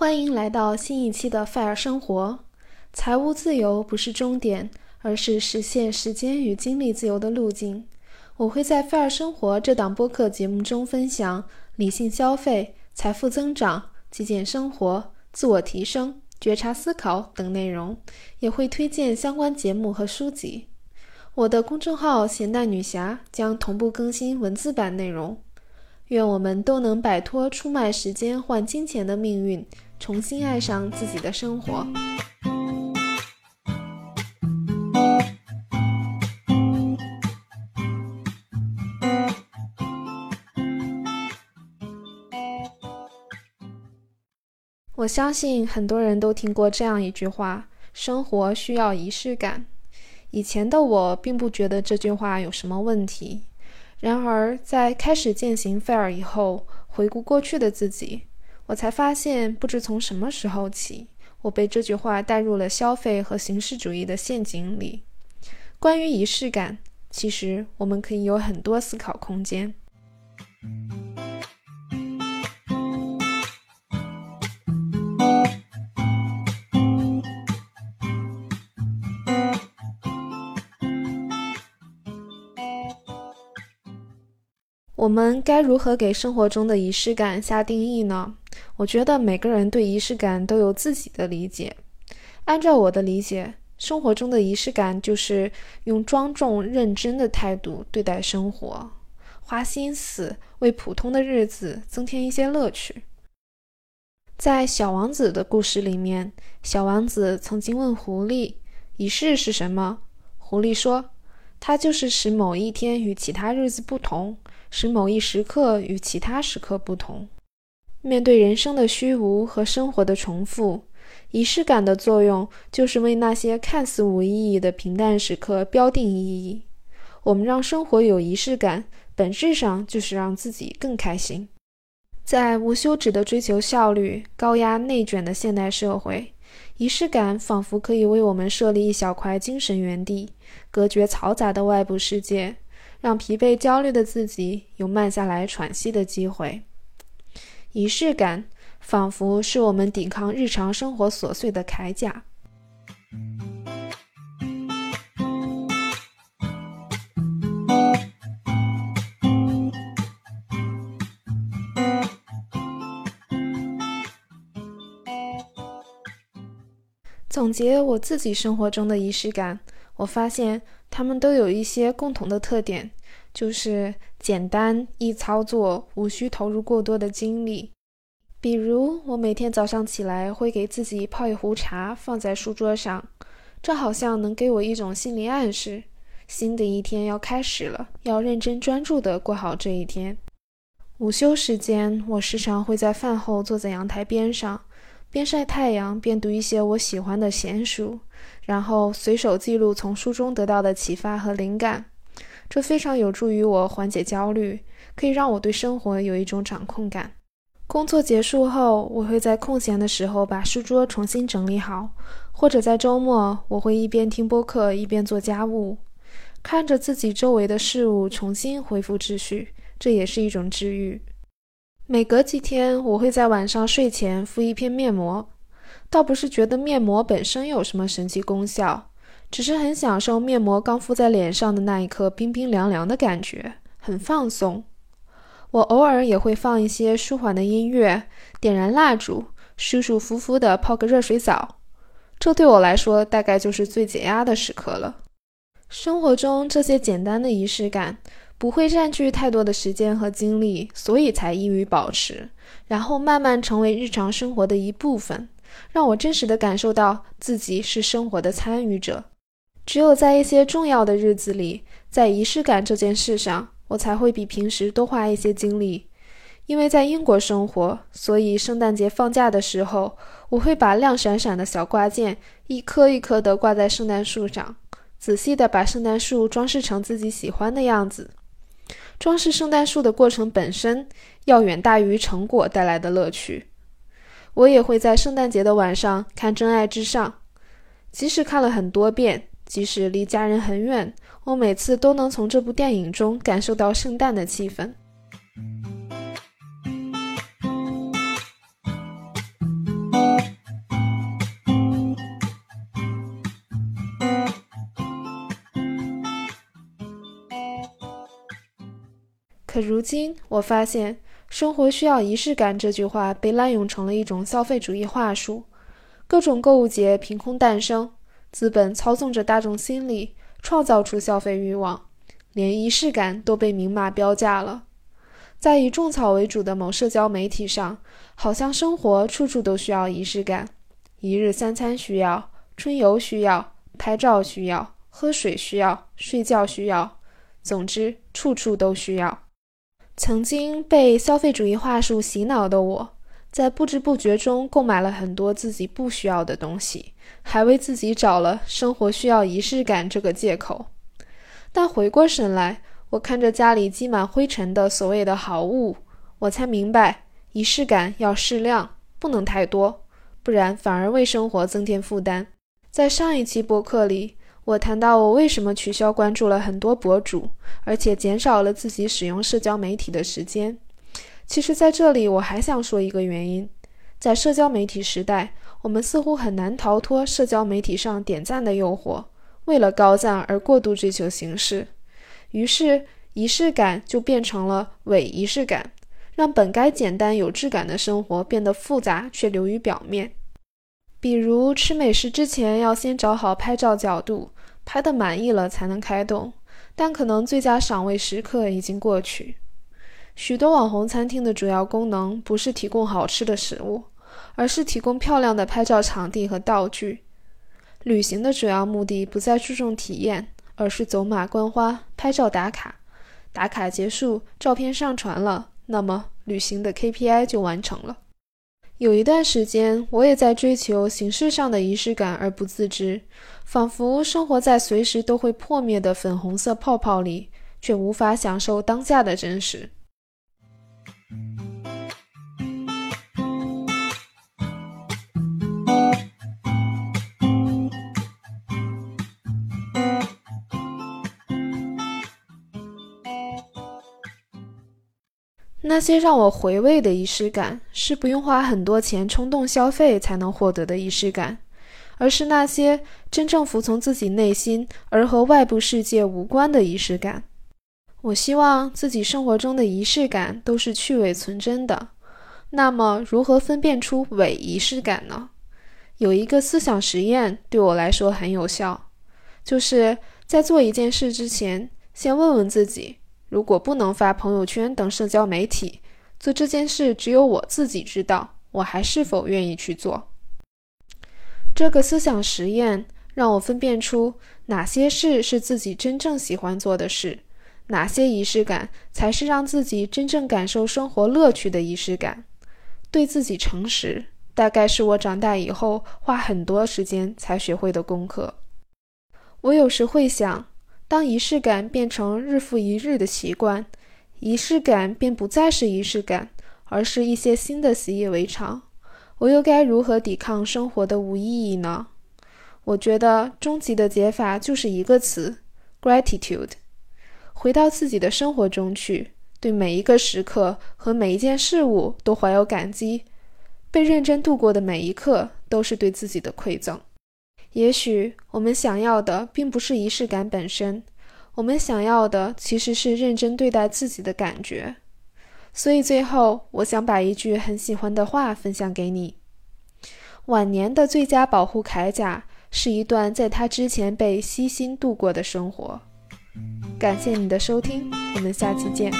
欢迎来到新一期的《费尔生活》。财务自由不是终点，而是实现时间与精力自由的路径。我会在《费尔生活》这档播客节目中分享理性消费、财富增长、极简生活、自我提升、觉察思考等内容，也会推荐相关节目和书籍。我的公众号“咸蛋女侠”将同步更新文字版内容。愿我们都能摆脱出卖时间换金钱的命运。重新爱上自己的生活。我相信很多人都听过这样一句话：“生活需要仪式感。”以前的我并不觉得这句话有什么问题，然而在开始践行费尔以后，回顾过去的自己。我才发现，不知从什么时候起，我被这句话带入了消费和形式主义的陷阱里。关于仪式感，其实我们可以有很多思考空间。我们该如何给生活中的仪式感下定义呢？我觉得每个人对仪式感都有自己的理解。按照我的理解，生活中的仪式感就是用庄重认真的态度对待生活，花心思为普通的日子增添一些乐趣。在《小王子》的故事里面，小王子曾经问狐狸：“仪式是什么？”狐狸说：“它就是使某一天与其他日子不同。”使某一时刻与其他时刻不同。面对人生的虚无和生活的重复，仪式感的作用就是为那些看似无意义的平淡时刻标定意义。我们让生活有仪式感，本质上就是让自己更开心。在无休止的追求效率、高压内卷的现代社会，仪式感仿佛可以为我们设立一小块精神园地，隔绝嘈杂的外部世界。让疲惫、焦虑的自己有慢下来喘息的机会。仪式感仿佛是我们抵抗日常生活琐碎的铠甲。总结我自己生活中的仪式感，我发现。他们都有一些共同的特点，就是简单易操作，无需投入过多的精力。比如，我每天早上起来会给自己泡一壶茶，放在书桌上，这好像能给我一种心理暗示：新的一天要开始了，要认真专注地过好这一天。午休时间，我时常会在饭后坐在阳台边上。边晒太阳边读一些我喜欢的闲书，然后随手记录从书中得到的启发和灵感，这非常有助于我缓解焦虑，可以让我对生活有一种掌控感。工作结束后，我会在空闲的时候把书桌重新整理好，或者在周末，我会一边听播客一边做家务，看着自己周围的事物重新恢复秩序，这也是一种治愈。每隔几天，我会在晚上睡前敷一片面膜，倒不是觉得面膜本身有什么神奇功效，只是很享受面膜刚敷在脸上的那一刻冰冰凉凉的感觉，很放松。我偶尔也会放一些舒缓的音乐，点燃蜡烛，舒舒服服的泡个热水澡，这对我来说大概就是最解压的时刻了。生活中这些简单的仪式感。不会占据太多的时间和精力，所以才易于保持，然后慢慢成为日常生活的一部分，让我真实的感受到自己是生活的参与者。只有在一些重要的日子里，在仪式感这件事上，我才会比平时多花一些精力。因为在英国生活，所以圣诞节放假的时候，我会把亮闪闪的小挂件一颗一颗地挂在圣诞树上，仔细地把圣诞树装饰成自己喜欢的样子。装饰圣诞树的过程本身要远大于成果带来的乐趣。我也会在圣诞节的晚上看《真爱至上》，即使看了很多遍，即使离家人很远我每次都能从这部电影中感受到圣诞的气氛。可如今我发现生活需要仪式感这句话被滥用成了一种消费主义话术。各种购物节凭空诞生资本操纵着大众心理，创造出消费欲望，连仪式感都被明码标价了。在以种草为主的某社交媒体上，好像生活处处都需要仪式感：一日三餐需要，春游需要，拍照需要，喝水需要，睡觉需要，总之处处都需要。曾经被消费主义话术洗脑的我，在不知不觉中购买了很多自己不需要的东西，还为自己找了“生活需要仪式感”这个借口。但回过神来，我看着家里积满灰尘的所谓的好物，我才明白，仪式感要适量，不能太多，不然反而为生活增添负担。在上一期播客里，我谈到我为什么取消关注了很多博主，而且减少了自己使用社交媒体的时间。其实，在这里我还想说一个原因，在社交媒体时代，我们似乎很难逃脱社交媒体上点赞的诱惑，为了高赞而过度追求形式。于是，仪式感就变成了伪仪式感，让本该简单有质感的生活变得复杂却流于表面。比如，吃美食之前要先找好拍照角度，拍得满意了才能开动，但可能最佳赏味时刻已经过去。许多网红餐厅的主要功能不是提供好吃的食物，而是提供漂亮的拍照场地和道具。旅行的主要目的不再注重体验。而是走马观花，拍照打卡，打卡结束，照片上传了，那么旅行的 KPI 就完成了。有一段时间，我也在追求形式上的仪式感而不自知，仿佛生活在随时都会破灭的粉红色泡泡里，却无法享受当下的真实。那些让我回味的仪式感，是不用花很多钱冲动消费才能获得的仪式感，而是那些真正服从自己内心而和外部世界无关的仪式感。我希望自己生活中的仪式感都是去伪存真的。那么，如何分辨出伪仪式感呢？有一个思想实验对我来说很有效，就是在做一件事之前，先问问自己。如果不能发朋友圈等社交媒体，做这件事只有我自己知道，我还是否愿意去做？这个思想实验让我分辨出哪些事是自己真正喜欢做的事，哪些仪式感才是让自己真正感受生活乐趣的仪式感。对自己诚实，大概是我长大以后花很多时间才学会的功课。我有时会想。当仪式感变成日复一日的习惯，仪式感便不再是仪式感，而是一些新的习以为常。我又该如何抵抗生活的无意义呢？我觉得终极的解法就是一个词：gratitude。回到自己的生活中去，对每一个时刻和每一件事物都怀有感激。被认真度过的每一刻，都是对自己的馈赠。也许我们想要的并不是仪式感本身，我们想要的其实是认真对待自己的感觉。所以最后，我想把一句很喜欢的话分享给你：晚年的最佳保护铠甲，是一段在他之前被悉心度过的生活。感谢你的收听，我们下期见。